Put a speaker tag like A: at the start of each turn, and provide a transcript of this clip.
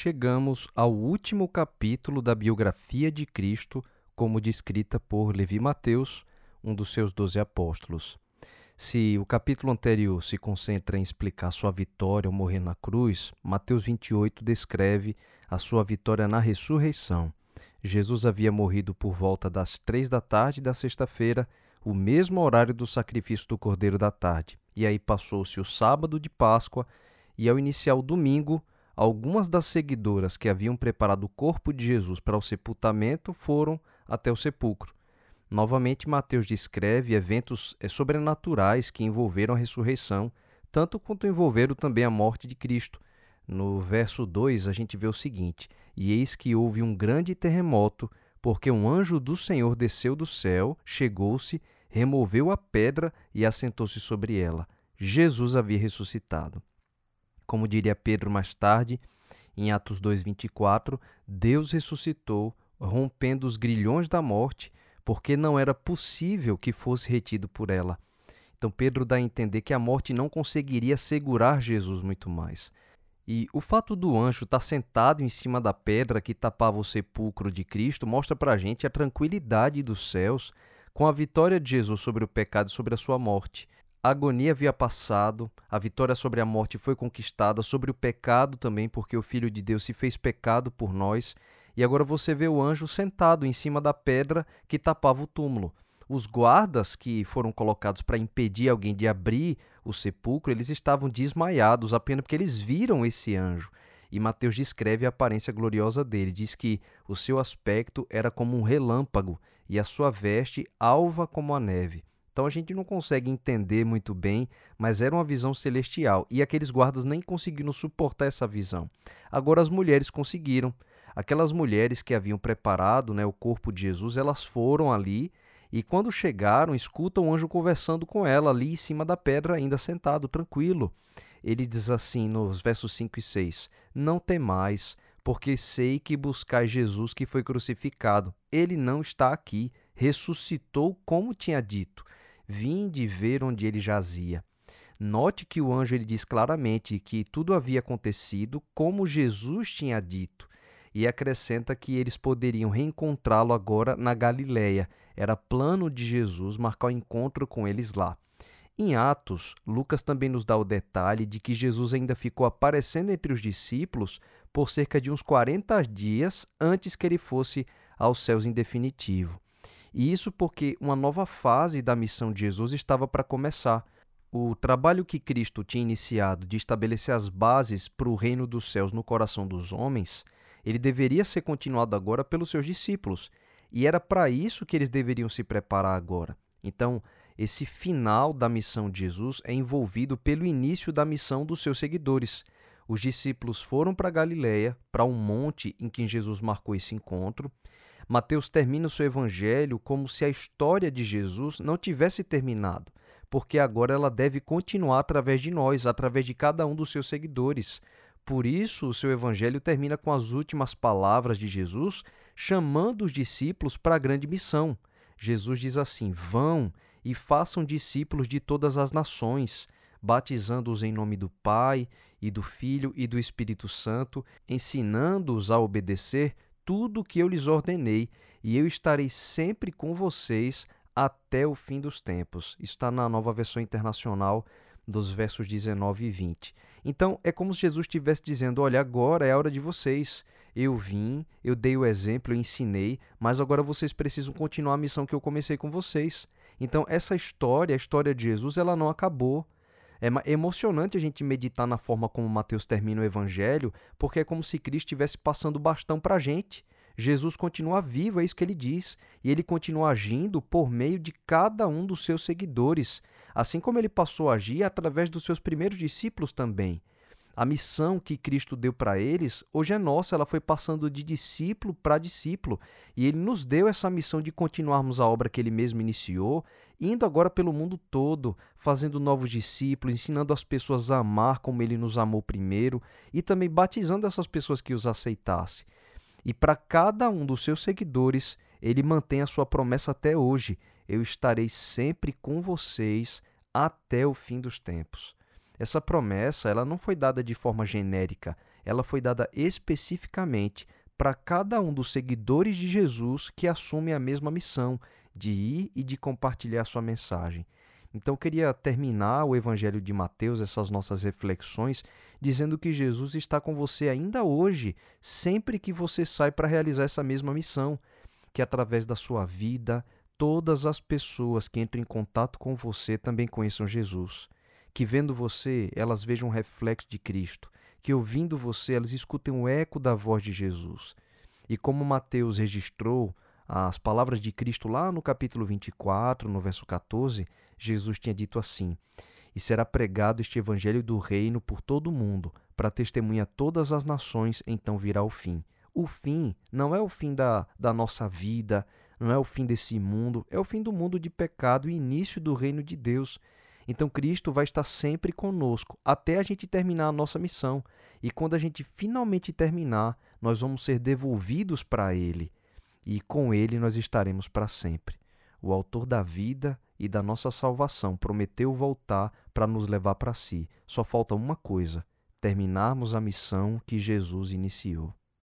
A: chegamos ao último capítulo da biografia de Cristo, como descrita por Levi Mateus, um dos seus doze apóstolos. Se o capítulo anterior se concentra em explicar sua vitória ao morrer na cruz, Mateus 28 descreve a sua vitória na ressurreição. Jesus havia morrido por volta das três da tarde da sexta-feira, o mesmo horário do sacrifício do Cordeiro da tarde. E aí passou-se o sábado de Páscoa, e ao iniciar o domingo, algumas das seguidoras que haviam preparado o corpo de Jesus para o sepultamento foram até o sepulcro. Novamente, Mateus descreve eventos eh, sobrenaturais que envolveram a ressurreição, tanto quanto envolveram também a morte de Cristo. No verso 2, a gente vê o seguinte: E eis que houve um grande terremoto, porque um anjo do Senhor desceu do céu, chegou-se, removeu a pedra e assentou-se sobre ela. Jesus havia ressuscitado. Como diria Pedro mais tarde, em Atos 2:24, Deus ressuscitou, rompendo os grilhões da morte, porque não era possível que fosse retido por ela. Então Pedro dá a entender que a morte não conseguiria segurar Jesus muito mais. E o fato do anjo estar sentado em cima da pedra que tapava o sepulcro de Cristo mostra para a gente a tranquilidade dos céus com a vitória de Jesus sobre o pecado e sobre a sua morte. A agonia havia passado, a vitória sobre a morte foi conquistada, sobre o pecado também, porque o Filho de Deus se fez pecado por nós. E agora você vê o anjo sentado em cima da pedra que tapava o túmulo. Os guardas que foram colocados para impedir alguém de abrir o sepulcro, eles estavam desmaiados apenas porque eles viram esse anjo. E Mateus descreve a aparência gloriosa dele. Diz que o seu aspecto era como um relâmpago e a sua veste alva como a neve. Então a gente não consegue entender muito bem, mas era uma visão celestial e aqueles guardas nem conseguiram suportar essa visão. Agora as mulheres conseguiram. Aquelas mulheres que haviam preparado né, o corpo de Jesus, elas foram ali e quando chegaram, escutam o anjo conversando com ela ali em cima da pedra, ainda sentado, tranquilo. Ele diz assim nos versos 5 e 6: Não temais, porque sei que buscais Jesus que foi crucificado. Ele não está aqui, ressuscitou como tinha dito vinde ver onde ele jazia. Note que o anjo ele diz claramente que tudo havia acontecido como Jesus tinha dito, e acrescenta que eles poderiam reencontrá-lo agora na Galiléia. Era plano de Jesus marcar o encontro com eles lá. Em Atos, Lucas também nos dá o detalhe de que Jesus ainda ficou aparecendo entre os discípulos por cerca de uns 40 dias antes que ele fosse aos céus em definitivo. E isso porque uma nova fase da missão de Jesus estava para começar. O trabalho que Cristo tinha iniciado de estabelecer as bases para o reino dos céus no coração dos homens, ele deveria ser continuado agora pelos seus discípulos. E era para isso que eles deveriam se preparar agora. Então, esse final da missão de Jesus é envolvido pelo início da missão dos seus seguidores. Os discípulos foram para Galiléia, para um monte em que Jesus marcou esse encontro, Mateus termina o seu evangelho como se a história de Jesus não tivesse terminado, porque agora ela deve continuar através de nós, através de cada um dos seus seguidores. Por isso, o seu evangelho termina com as últimas palavras de Jesus, chamando os discípulos para a grande missão. Jesus diz assim: Vão e façam discípulos de todas as nações, batizando-os em nome do Pai e do Filho e do Espírito Santo, ensinando-os a obedecer tudo o que eu lhes ordenei, e eu estarei sempre com vocês até o fim dos tempos. Está na nova versão internacional dos versos 19 e 20. Então, é como se Jesus estivesse dizendo: Olha, agora é a hora de vocês. Eu vim, eu dei o exemplo, eu ensinei, mas agora vocês precisam continuar a missão que eu comecei com vocês. Então, essa história, a história de Jesus, ela não acabou. É emocionante a gente meditar na forma como Mateus termina o evangelho, porque é como se Cristo estivesse passando bastão para a gente. Jesus continua vivo, é isso que ele diz, e ele continua agindo por meio de cada um dos seus seguidores, assim como ele passou a agir através dos seus primeiros discípulos também. A missão que Cristo deu para eles, hoje é nossa, ela foi passando de discípulo para discípulo, e ele nos deu essa missão de continuarmos a obra que ele mesmo iniciou, indo agora pelo mundo todo, fazendo novos discípulos, ensinando as pessoas a amar como ele nos amou primeiro, e também batizando essas pessoas que os aceitassem. E para cada um dos seus seguidores, ele mantém a sua promessa até hoje: eu estarei sempre com vocês até o fim dos tempos. Essa promessa ela não foi dada de forma genérica, ela foi dada especificamente para cada um dos seguidores de Jesus que assume a mesma missão de ir e de compartilhar sua mensagem. Então eu queria terminar o Evangelho de Mateus, essas nossas reflexões, dizendo que Jesus está com você ainda hoje, sempre que você sai para realizar essa mesma missão, que através da sua vida, todas as pessoas que entram em contato com você também conheçam Jesus. Que vendo você, elas vejam um reflexo de Cristo. Que ouvindo você, elas escutem o eco da voz de Jesus. E como Mateus registrou as palavras de Cristo lá no capítulo 24, no verso 14, Jesus tinha dito assim: E será pregado este evangelho do reino por todo o mundo, para testemunhar todas as nações, então virá o fim. O fim não é o fim da, da nossa vida, não é o fim desse mundo, é o fim do mundo de pecado e início do reino de Deus. Então Cristo vai estar sempre conosco até a gente terminar a nossa missão. E quando a gente finalmente terminar, nós vamos ser devolvidos para Ele e com ele nós estaremos para sempre. O autor da vida e da nossa salvação prometeu voltar para nos levar para si. Só falta uma coisa: terminarmos a missão que Jesus iniciou.